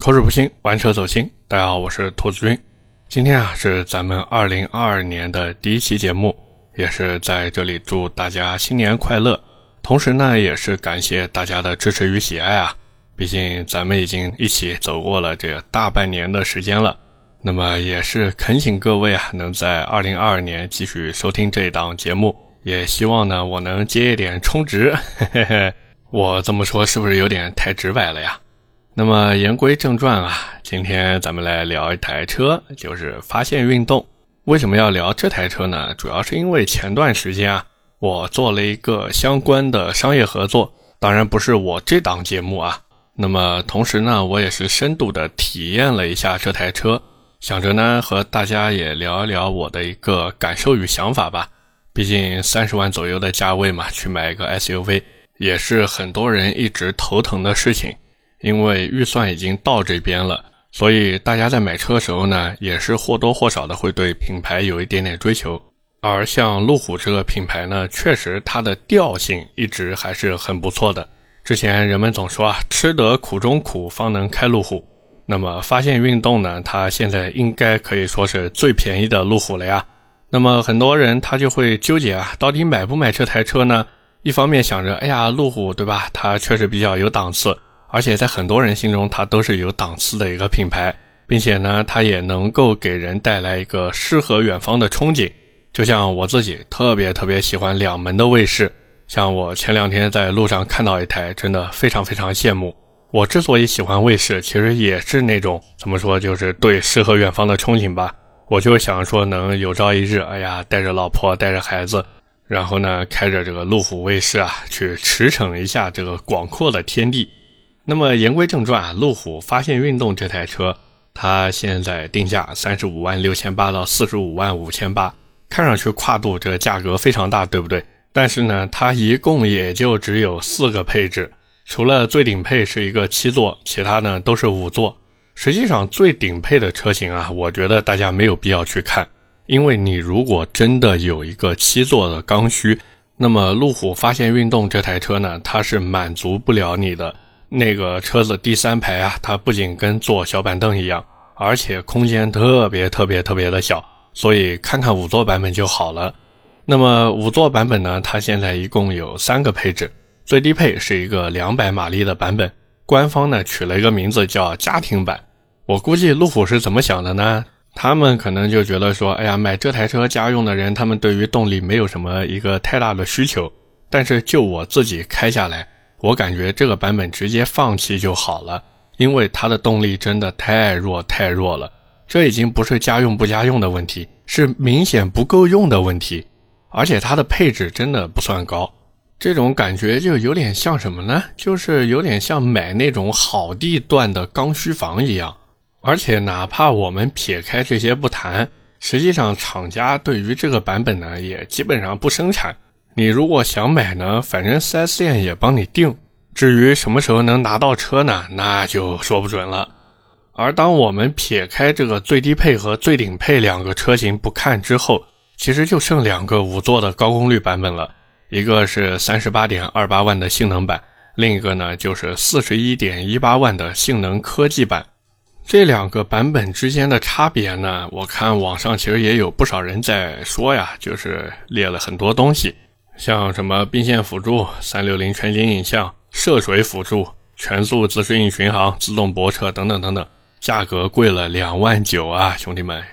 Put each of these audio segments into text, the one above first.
口齿不清，玩车走心。大家好，我是兔子君。今天啊是咱们二零二二年的第一期节目，也是在这里祝大家新年快乐。同时呢，也是感谢大家的支持与喜爱啊。毕竟咱们已经一起走过了这大半年的时间了，那么也是恳请各位啊，能在二零二二年继续收听这一档节目。也希望呢，我能接一点充值。嘿嘿嘿，我这么说是不是有点太直白了呀？那么言归正传啊，今天咱们来聊一台车，就是发现运动。为什么要聊这台车呢？主要是因为前段时间啊，我做了一个相关的商业合作，当然不是我这档节目啊。那么同时呢，我也是深度的体验了一下这台车，想着呢和大家也聊一聊我的一个感受与想法吧。毕竟三十万左右的价位嘛，去买一个 SUV 也是很多人一直头疼的事情。因为预算已经到这边了，所以大家在买车的时候呢，也是或多或少的会对品牌有一点点追求。而像路虎这个品牌呢，确实它的调性一直还是很不错的。之前人们总说啊，吃得苦中苦，方能开路虎。那么发现运动呢，它现在应该可以说是最便宜的路虎了呀。那么很多人他就会纠结啊，到底买不买这台车呢？一方面想着，哎呀，路虎对吧？它确实比较有档次。而且在很多人心中，它都是有档次的一个品牌，并且呢，它也能够给人带来一个诗和远方的憧憬。就像我自己特别特别喜欢两门的卫士，像我前两天在路上看到一台，真的非常非常羡慕。我之所以喜欢卫士，其实也是那种怎么说，就是对诗和远方的憧憬吧。我就想说，能有朝一日，哎呀，带着老婆，带着孩子，然后呢，开着这个路虎卫士啊，去驰骋一下这个广阔的天地。那么言归正传啊，路虎发现运动这台车，它现在定价三十五万六千八到四十五万五千八，看上去跨度这价格非常大，对不对？但是呢，它一共也就只有四个配置，除了最顶配是一个七座，其他呢都是五座。实际上最顶配的车型啊，我觉得大家没有必要去看，因为你如果真的有一个七座的刚需，那么路虎发现运动这台车呢，它是满足不了你的。那个车子第三排啊，它不仅跟坐小板凳一样，而且空间特别特别特别的小，所以看看五座版本就好了。那么五座版本呢，它现在一共有三个配置，最低配是一个两百马力的版本，官方呢取了一个名字叫家庭版。我估计路虎是怎么想的呢？他们可能就觉得说，哎呀，买这台车家用的人，他们对于动力没有什么一个太大的需求。但是就我自己开下来。我感觉这个版本直接放弃就好了，因为它的动力真的太弱太弱了。这已经不是家用不家用的问题，是明显不够用的问题。而且它的配置真的不算高，这种感觉就有点像什么呢？就是有点像买那种好地段的刚需房一样。而且哪怕我们撇开这些不谈，实际上厂家对于这个版本呢，也基本上不生产。你如果想买呢，反正 4S 店也帮你定。至于什么时候能拿到车呢，那就说不准了。而当我们撇开这个最低配和最顶配两个车型不看之后，其实就剩两个五座的高功率版本了。一个是三十八点二八万的性能版，另一个呢就是四十一点一八万的性能科技版。这两个版本之间的差别呢，我看网上其实也有不少人在说呀，就是列了很多东西。像什么并线辅助、三六零全景影像、涉水辅助、全速自适应巡航、自动泊车等等等等，价格贵了两万九啊，兄弟们！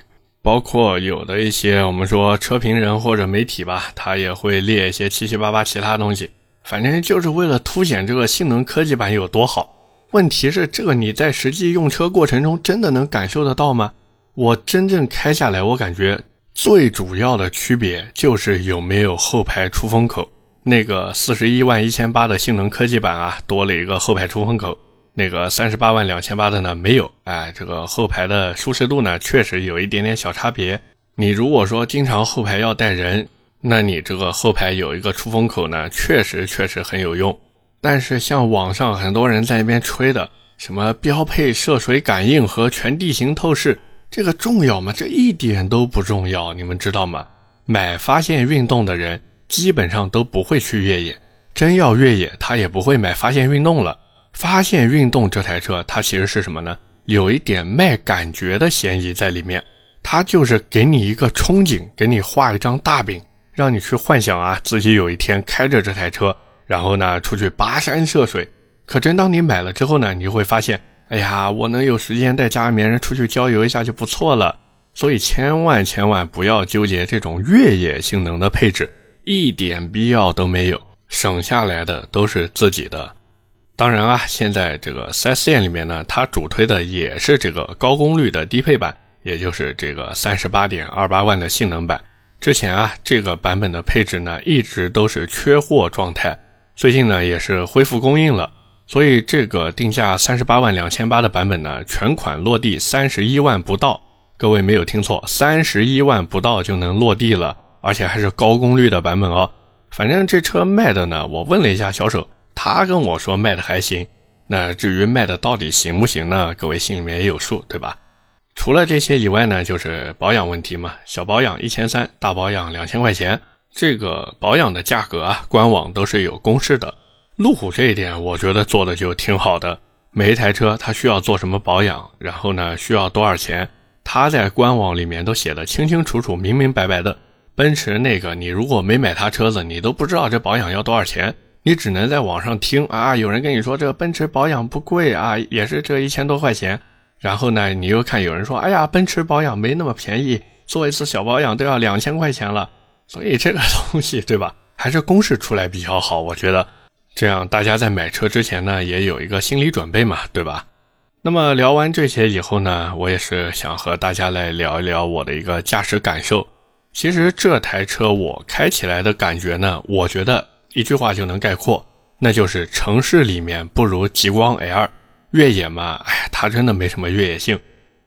包括有的一些我们说车评人或者媒体吧，他也会列一些七七八八其他东西，反正就是为了凸显这个性能科技版有多好。问题是这个你在实际用车过程中真的能感受得到吗？我真正开下来，我感觉。最主要的区别就是有没有后排出风口。那个四十一万一千八的性能科技版啊，多了一个后排出风口。那个三十八万两千八的呢，没有。哎，这个后排的舒适度呢，确实有一点点小差别。你如果说经常后排要带人，那你这个后排有一个出风口呢，确实确实很有用。但是像网上很多人在那边吹的，什么标配涉水感应和全地形透视。这个重要吗？这一点都不重要，你们知道吗？买发现运动的人基本上都不会去越野，真要越野，他也不会买发现运动了。发现运动这台车，它其实是什么呢？有一点卖感觉的嫌疑在里面。它就是给你一个憧憬，给你画一张大饼，让你去幻想啊，自己有一天开着这台车，然后呢出去跋山涉水。可真当你买了之后呢，你就会发现，哎呀，我能有时间带家里面人出去郊游一下就不错了。所以千万千万不要纠结这种越野性能的配置，一点必要都没有，省下来的都是自己的。当然啊，现在这个 4S 店里面呢，它主推的也是这个高功率的低配版。也就是这个三十八点二八万的性能版，之前啊这个版本的配置呢一直都是缺货状态，最近呢也是恢复供应了，所以这个定价三十八万两千八的版本呢全款落地三十一万不到，各位没有听错，三十一万不到就能落地了，而且还是高功率的版本哦。反正这车卖的呢，我问了一下销售，他跟我说卖的还行。那至于卖的到底行不行呢？各位心里面也有数，对吧？除了这些以外呢，就是保养问题嘛。小保养一千三，大保养两千块钱。这个保养的价格啊，官网都是有公示的。路虎这一点，我觉得做的就挺好的。每一台车它需要做什么保养，然后呢需要多少钱，它在官网里面都写的清清楚楚、明明白白的。奔驰那个，你如果没买它车子，你都不知道这保养要多少钱，你只能在网上听啊，有人跟你说这个奔驰保养不贵啊，也是这一千多块钱。然后呢，你又看有人说，哎呀，奔驰保养没那么便宜，做一次小保养都要两千块钱了。所以这个东西，对吧？还是公示出来比较好，我觉得，这样大家在买车之前呢，也有一个心理准备嘛，对吧？那么聊完这些以后呢，我也是想和大家来聊一聊我的一个驾驶感受。其实这台车我开起来的感觉呢，我觉得一句话就能概括，那就是城市里面不如极光 L。越野嘛，哎，它真的没什么越野性，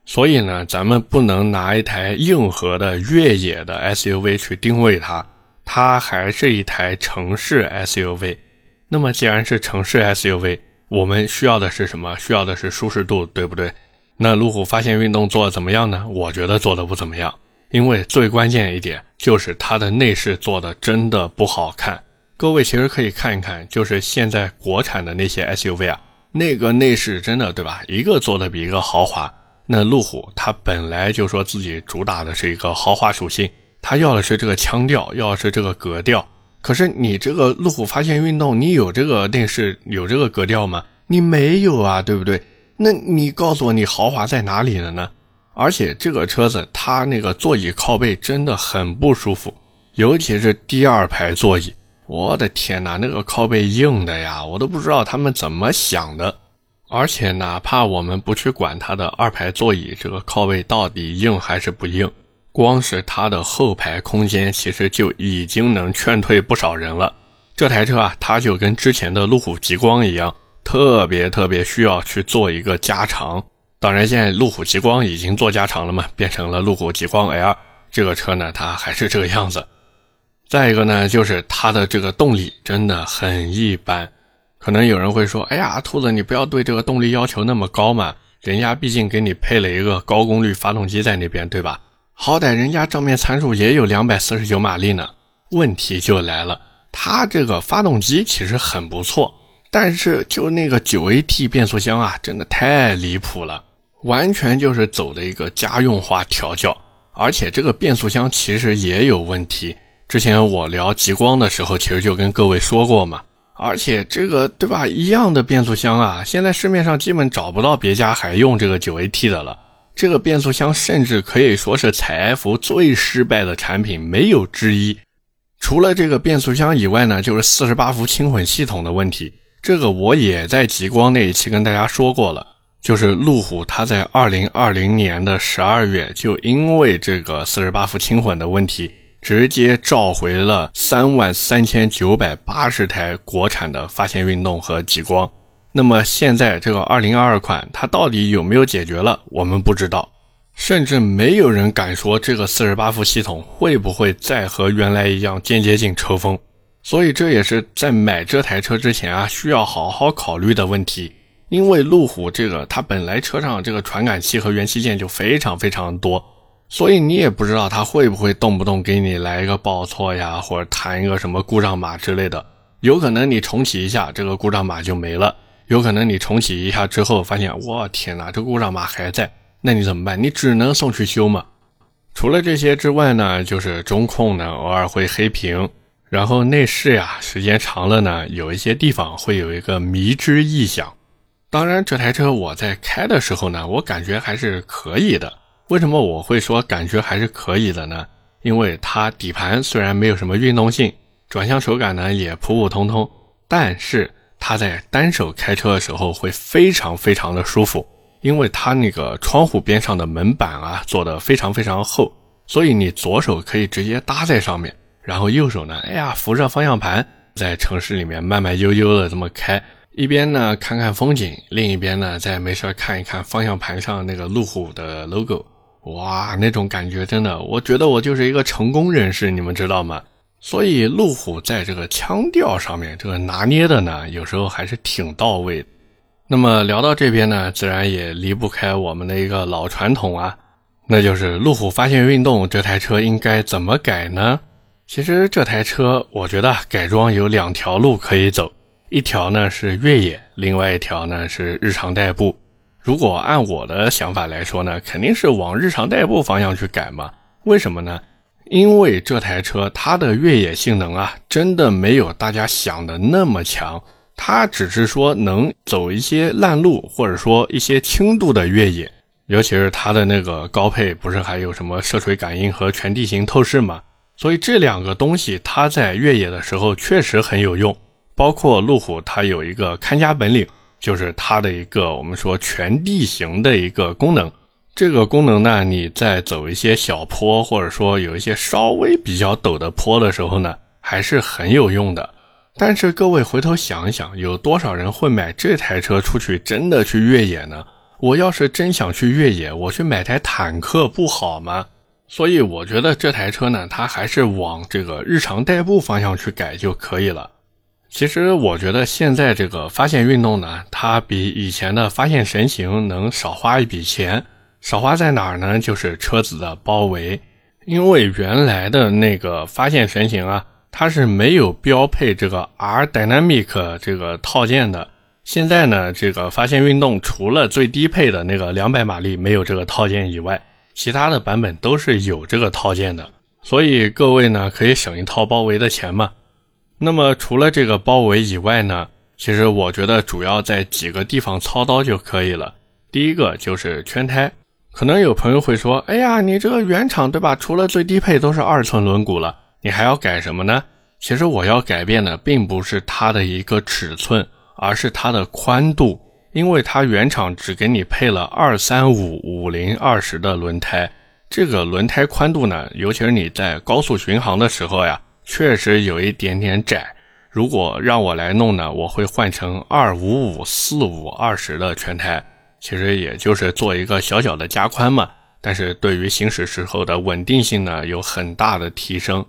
所以呢，咱们不能拿一台硬核的越野的 SUV 去定位它，它还是一台城市 SUV。那么既然是城市 SUV，我们需要的是什么？需要的是舒适度，对不对？那路虎发现运动做的怎么样呢？我觉得做的不怎么样，因为最关键一点就是它的内饰做的真的不好看。各位其实可以看一看，就是现在国产的那些 SUV 啊。那个内饰真的对吧？一个做的比一个豪华。那路虎它本来就说自己主打的是一个豪华属性，它要的是这个腔调，要的是这个格调。可是你这个路虎发现运动，你有这个内饰，有这个格调吗？你没有啊，对不对？那你告诉我，你豪华在哪里了呢？而且这个车子它那个座椅靠背真的很不舒服，尤其是第二排座椅。我的天哪，那个靠背硬的呀，我都不知道他们怎么想的。而且哪怕我们不去管它的二排座椅这个靠背到底硬还是不硬，光是它的后排空间其实就已经能劝退不少人了。这台车啊，它就跟之前的路虎极光一样，特别特别需要去做一个加长。当然，现在路虎极光已经做加长了嘛，变成了路虎极光 L。这个车呢，它还是这个样子。再一个呢，就是它的这个动力真的很一般。可能有人会说：“哎呀，兔子，你不要对这个动力要求那么高嘛，人家毕竟给你配了一个高功率发动机在那边，对吧？好歹人家账面参数也有两百四十九马力呢。”问题就来了，它这个发动机其实很不错，但是就那个九 AT 变速箱啊，真的太离谱了，完全就是走的一个家用化调教，而且这个变速箱其实也有问题。之前我聊极光的时候，其实就跟各位说过嘛。而且这个对吧，一样的变速箱啊，现在市面上基本找不到别家还用这个九 AT 的了。这个变速箱甚至可以说是采埃孚最失败的产品，没有之一。除了这个变速箱以外呢，就是四十八伏轻混系统的问题。这个我也在极光那一期跟大家说过了，就是路虎它在二零二零年的十二月就因为这个四十八伏轻混的问题。直接召回了三万三千九百八十台国产的发现运动和极光。那么现在这个二零二二款，它到底有没有解决了？我们不知道，甚至没有人敢说这个四十八伏系统会不会再和原来一样间接性抽风。所以这也是在买这台车之前啊，需要好好考虑的问题。因为路虎这个它本来车上这个传感器和元器件就非常非常多。所以你也不知道它会不会动不动给你来一个报错呀，或者弹一个什么故障码之类的。有可能你重启一下，这个故障码就没了；有可能你重启一下之后，发现我天哪，这故障码还在，那你怎么办？你只能送去修嘛。除了这些之外呢，就是中控呢偶尔会黑屏，然后内饰呀，时间长了呢，有一些地方会有一个迷之异响。当然，这台车我在开的时候呢，我感觉还是可以的。为什么我会说感觉还是可以的呢？因为它底盘虽然没有什么运动性，转向手感呢也普普通通，但是。它在单手开车的时候会非常非常的舒服，因为它那个窗户边上的门板啊做的非常非常厚，所以你左手可以直接搭在上面，然后右手呢，哎呀扶着方向盘，在城市里面慢慢悠悠的这么开，一边呢看看风景，另一边呢再没事看一看方向盘上那个路虎的 logo，哇，那种感觉真的，我觉得我就是一个成功人士，你们知道吗？所以路虎在这个腔调上面，这个拿捏的呢，有时候还是挺到位。那么聊到这边呢，自然也离不开我们的一个老传统啊，那就是路虎发现运动这台车应该怎么改呢？其实这台车我觉得改装有两条路可以走，一条呢是越野，另外一条呢是日常代步。如果按我的想法来说呢，肯定是往日常代步方向去改嘛。为什么呢？因为这台车它的越野性能啊，真的没有大家想的那么强，它只是说能走一些烂路，或者说一些轻度的越野，尤其是它的那个高配，不是还有什么涉水感应和全地形透视吗？所以这两个东西它在越野的时候确实很有用。包括路虎，它有一个看家本领，就是它的一个我们说全地形的一个功能。这个功能呢，你在走一些小坡，或者说有一些稍微比较陡的坡的时候呢，还是很有用的。但是各位回头想一想，有多少人会买这台车出去真的去越野呢？我要是真想去越野，我去买台坦克不好吗？所以我觉得这台车呢，它还是往这个日常代步方向去改就可以了。其实我觉得现在这个发现运动呢，它比以前的发现神行能少花一笔钱。少花在哪儿呢？就是车子的包围，因为原来的那个发现神行啊，它是没有标配这个 R Dynamic 这个套件的。现在呢，这个发现运动除了最低配的那个两百马力没有这个套件以外，其他的版本都是有这个套件的。所以各位呢，可以省一套包围的钱嘛。那么除了这个包围以外呢，其实我觉得主要在几个地方操刀就可以了。第一个就是圈胎。可能有朋友会说：“哎呀，你这个原厂对吧？除了最低配都是二寸轮毂了，你还要改什么呢？”其实我要改变的并不是它的一个尺寸，而是它的宽度，因为它原厂只给你配了二三五五零二十的轮胎，这个轮胎宽度呢，尤其是你在高速巡航的时候呀，确实有一点点窄。如果让我来弄呢，我会换成二五五四五二十的全胎。其实也就是做一个小小的加宽嘛，但是对于行驶时候的稳定性呢有很大的提升。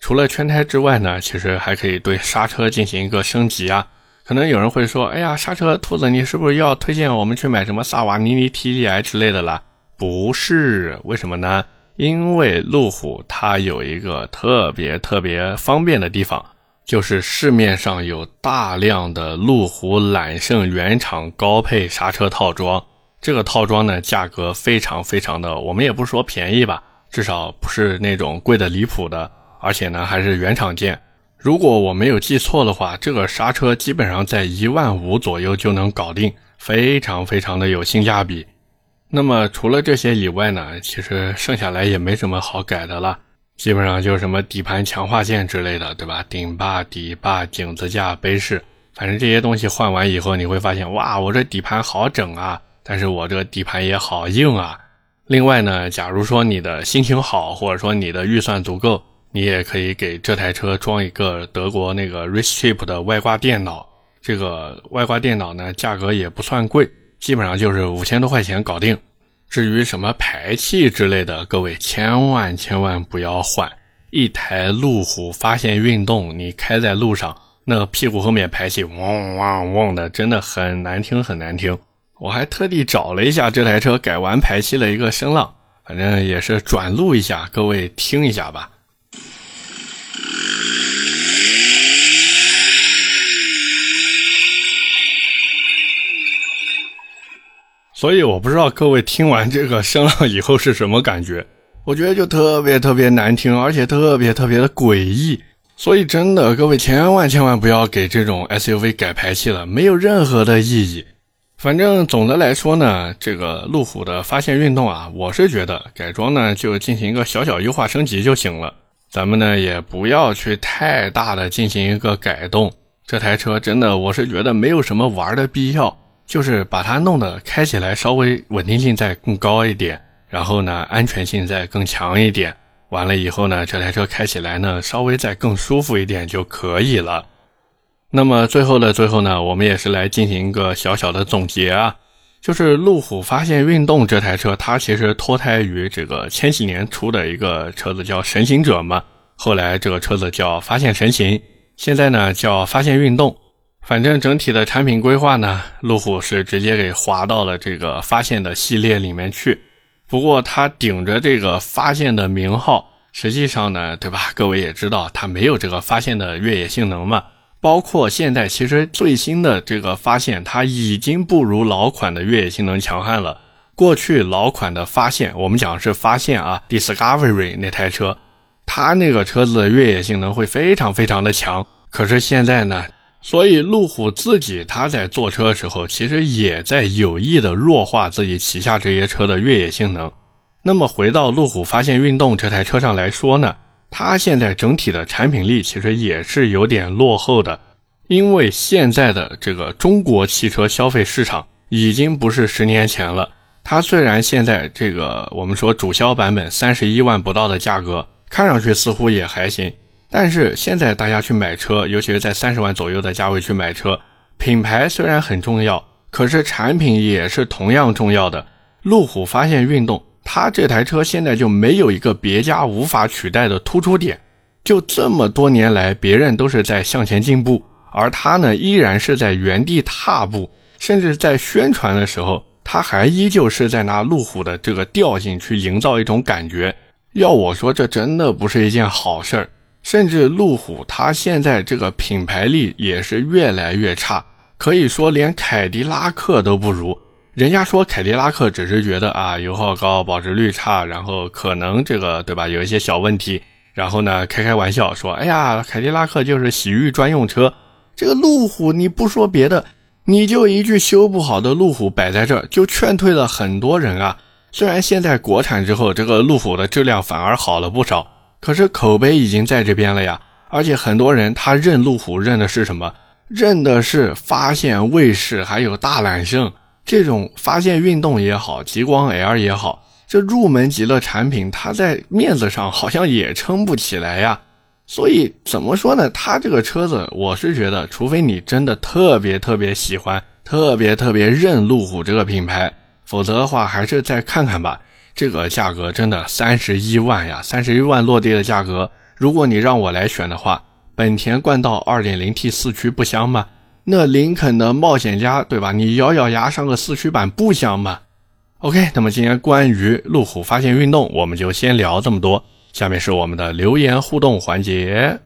除了圈胎之外呢，其实还可以对刹车进行一个升级啊。可能有人会说，哎呀，刹车兔子，你是不是要推荐我们去买什么萨瓦尼尼 TDI 之类的啦？不是，为什么呢？因为路虎它有一个特别特别方便的地方。就是市面上有大量的路虎揽胜原厂高配刹车套装，这个套装呢价格非常非常的，我们也不说便宜吧，至少不是那种贵的离谱的，而且呢还是原厂件。如果我没有记错的话，这个刹车基本上在一万五左右就能搞定，非常非常的有性价比。那么除了这些以外呢，其实剩下来也没什么好改的了。基本上就是什么底盘强化件之类的，对吧？顶把、底把、颈子架、杯饰，反正这些东西换完以后，你会发现，哇，我这底盘好整啊！但是我这个底盘也好硬啊。另外呢，假如说你的心情好，或者说你的预算足够，你也可以给这台车装一个德国那个 r i c h Chip 的外挂电脑。这个外挂电脑呢，价格也不算贵，基本上就是五千多块钱搞定。至于什么排气之类的，各位千万千万不要换。一台路虎发现运动，你开在路上，那屁股后面排气嗡嗡嗡的，真的很难听，很难听。我还特地找了一下这台车改完排气的一个声浪，反正也是转录一下，各位听一下吧。所以我不知道各位听完这个声浪以后是什么感觉。我觉得就特别特别难听，而且特别特别的诡异。所以真的，各位千万千万不要给这种 SUV 改排气了，没有任何的意义。反正总的来说呢，这个路虎的发现运动啊，我是觉得改装呢就进行一个小小优化升级就行了。咱们呢也不要去太大的进行一个改动。这台车真的，我是觉得没有什么玩的必要，就是把它弄得开起来稍微稳定性再更高一点，然后呢安全性再更强一点。完了以后呢，这台车开起来呢稍微再更舒服一点就可以了。那么最后的最后呢，我们也是来进行一个小小的总结啊，就是路虎发现运动这台车，它其实脱胎于这个千禧年出的一个车子叫神行者嘛，后来这个车子叫发现神行，现在呢叫发现运动。反正整体的产品规划呢，路虎是直接给划到了这个发现的系列里面去。不过它顶着这个发现的名号，实际上呢，对吧？各位也知道，它没有这个发现的越野性能嘛。包括现在，其实最新的这个发现，它已经不如老款的越野性能强悍了。过去老款的发现，我们讲是发现啊，Discovery 那台车，它那个车子的越野性能会非常非常的强。可是现在呢，所以路虎自己它在做车的时候，其实也在有意的弱化自己旗下这些车的越野性能。那么回到路虎发现运动这台车上来说呢？它现在整体的产品力其实也是有点落后的，因为现在的这个中国汽车消费市场已经不是十年前了。它虽然现在这个我们说主销版本三十一万不到的价格，看上去似乎也还行，但是现在大家去买车，尤其是在三十万左右的价位去买车，品牌虽然很重要，可是产品也是同样重要的。路虎发现运动。它这台车现在就没有一个别家无法取代的突出点，就这么多年来，别人都是在向前进步，而它呢依然是在原地踏步，甚至在宣传的时候，它还依旧是在拿路虎的这个调性去营造一种感觉。要我说，这真的不是一件好事儿。甚至路虎它现在这个品牌力也是越来越差，可以说连凯迪拉克都不如。人家说凯迪拉克只是觉得啊油耗高、保值率差，然后可能这个对吧有一些小问题，然后呢开开玩笑说，哎呀凯迪拉克就是洗浴专用车。这个路虎你不说别的，你就一句修不好的路虎摆在这儿，就劝退了很多人啊。虽然现在国产之后，这个路虎的质量反而好了不少，可是口碑已经在这边了呀。而且很多人他认路虎认的是什么？认的是发现、卫士还有大揽胜。这种发现运动也好，极光 L 也好，这入门级的产品，它在面子上好像也撑不起来呀。所以怎么说呢？它这个车子，我是觉得，除非你真的特别特别喜欢，特别特别认路虎这个品牌，否则的话，还是再看看吧。这个价格真的三十一万呀，三十一万落地的价格，如果你让我来选的话，本田冠道 2.0T 四驱不香吗？那林肯的冒险家，对吧？你咬咬牙上个四驱版不香吗？OK，那么今天关于路虎发现运动，我们就先聊这么多。下面是我们的留言互动环节。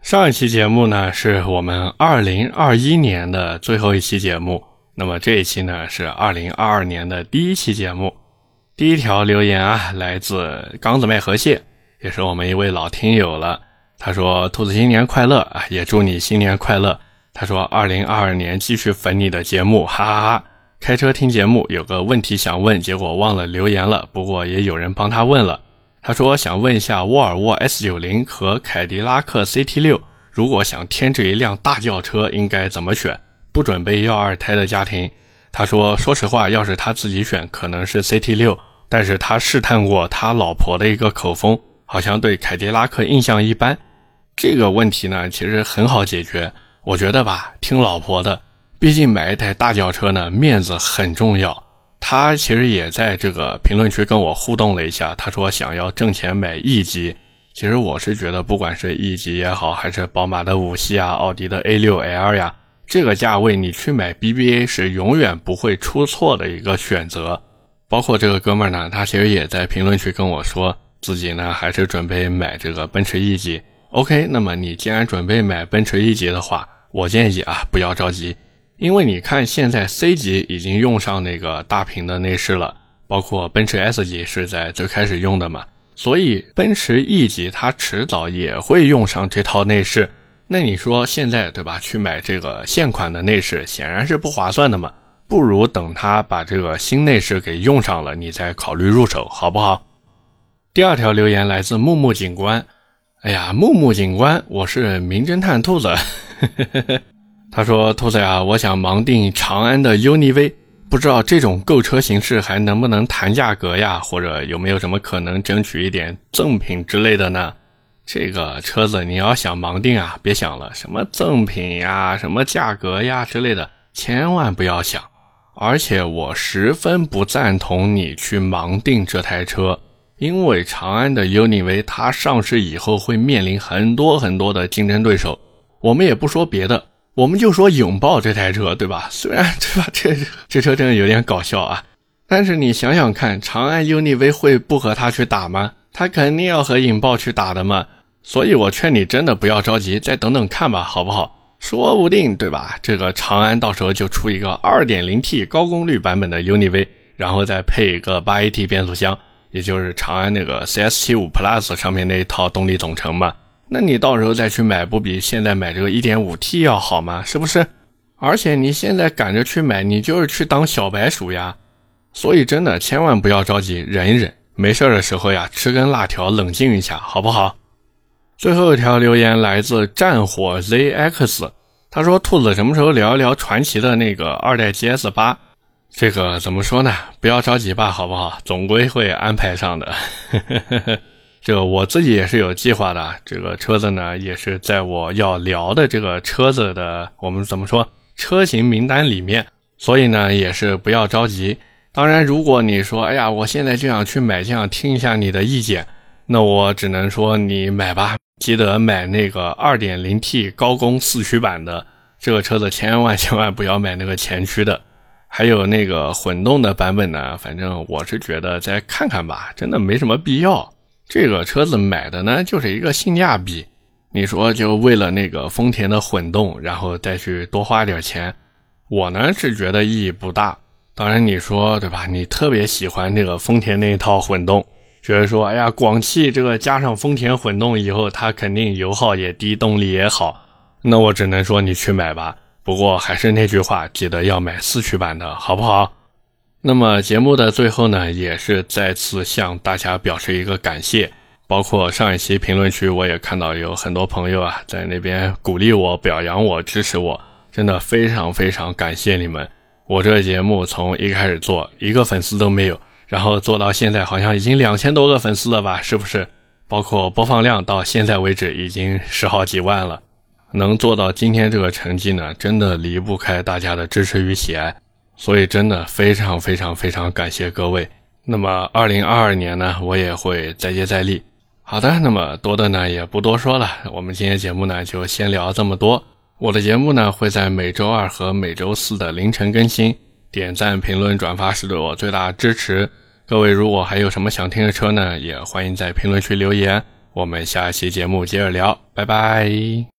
上一期节目呢，是我们二零二一年的最后一期节目。那么这一期呢，是二零二二年的第一期节目。第一条留言啊，来自刚子麦河蟹，也是我们一位老听友了。他说：“兔子新年快乐啊，也祝你新年快乐。”他说：“二零二二年继续粉你的节目，哈哈哈！开车听节目，有个问题想问，结果忘了留言了。不过也有人帮他问了。他说想问一下沃尔沃 S 九零和凯迪拉克 CT 六，如果想添置一辆大轿车，应该怎么选？不准备要二胎的家庭。他说，说实话，要是他自己选，可能是 CT 六，但是他试探过他老婆的一个口风，好像对凯迪拉克印象一般。这个问题呢，其实很好解决。”我觉得吧，听老婆的，毕竟买一台大轿车呢，面子很重要。他其实也在这个评论区跟我互动了一下，他说想要挣钱买 E 级。其实我是觉得，不管是 E 级也好，还是宝马的五系啊、奥迪的 A6L 呀，这个价位你去买 BBA 是永远不会出错的一个选择。包括这个哥们儿呢，他其实也在评论区跟我说，自己呢还是准备买这个奔驰 E 级。OK，那么你既然准备买奔驰 E 级的话，我建议啊不要着急，因为你看现在 C 级已经用上那个大屏的内饰了，包括奔驰 S 级是在最开始用的嘛，所以奔驰 E 级它迟早也会用上这套内饰。那你说现在对吧？去买这个现款的内饰显然是不划算的嘛，不如等他把这个新内饰给用上了，你再考虑入手，好不好？第二条留言来自木木警官。哎呀，木木警官，我是名侦探兔子。他说：“兔子呀，我想盲定长安的 UNI-V，不知道这种购车形式还能不能谈价格呀？或者有没有什么可能争取一点赠品之类的呢？这个车子你要想盲定啊，别想了，什么赠品呀、什么价格呀之类的，千万不要想。而且我十分不赞同你去盲定这台车。”因为长安的 UNI-V 它上市以后会面临很多很多的竞争对手，我们也不说别的，我们就说永豹这台车，对吧？虽然对吧，这这车真的有点搞笑啊，但是你想想看，长安 UNI-V 会不和它去打吗？他肯定要和影豹去打的嘛。所以我劝你真的不要着急，再等等看吧，好不好？说不定对吧？这个长安到时候就出一个 2.0T 高功率版本的 UNI-V，然后再配一个 8AT 变速箱。也就是长安那个 CS75 Plus 上面那一套动力总成嘛，那你到时候再去买，不比现在买这个 1.5T 要好吗？是不是？而且你现在赶着去买，你就是去当小白鼠呀。所以真的千万不要着急，忍一忍，没事的时候呀，吃根辣条，冷静一下，好不好？最后一条留言来自战火 ZX，他说：“兔子什么时候聊一聊传奇的那个二代 GS 八？”这个怎么说呢？不要着急吧，好不好？总归会安排上的。这个我自己也是有计划的。这个车子呢，也是在我要聊的这个车子的，我们怎么说车型名单里面。所以呢，也是不要着急。当然，如果你说，哎呀，我现在就想去买，就想听一下你的意见，那我只能说你买吧。记得买那个 2.0T 高功四驱版的这个车子，千万千万不要买那个前驱的。还有那个混动的版本呢，反正我是觉得再看看吧，真的没什么必要。这个车子买的呢，就是一个性价比。你说就为了那个丰田的混动，然后再去多花点钱，我呢是觉得意义不大。当然你说对吧？你特别喜欢那个丰田那一套混动，觉得说哎呀，广汽这个加上丰田混动以后，它肯定油耗也低，动力也好，那我只能说你去买吧。不过还是那句话，记得要买四驱版的，好不好？那么节目的最后呢，也是再次向大家表示一个感谢。包括上一期评论区，我也看到有很多朋友啊，在那边鼓励我、表扬我、支持我，真的非常非常感谢你们。我这个节目从一开始做，一个粉丝都没有，然后做到现在，好像已经两千多个粉丝了吧？是不是？包括播放量到现在为止，已经十好几万了。能做到今天这个成绩呢，真的离不开大家的支持与喜爱，所以真的非常非常非常感谢各位。那么，二零二二年呢，我也会再接再厉。好的，那么多的呢也不多说了，我们今天节目呢就先聊这么多。我的节目呢会在每周二和每周四的凌晨更新，点赞、评论、转发是对我最大的支持。各位如果还有什么想听的车呢，也欢迎在评论区留言。我们下期节目接着聊，拜拜。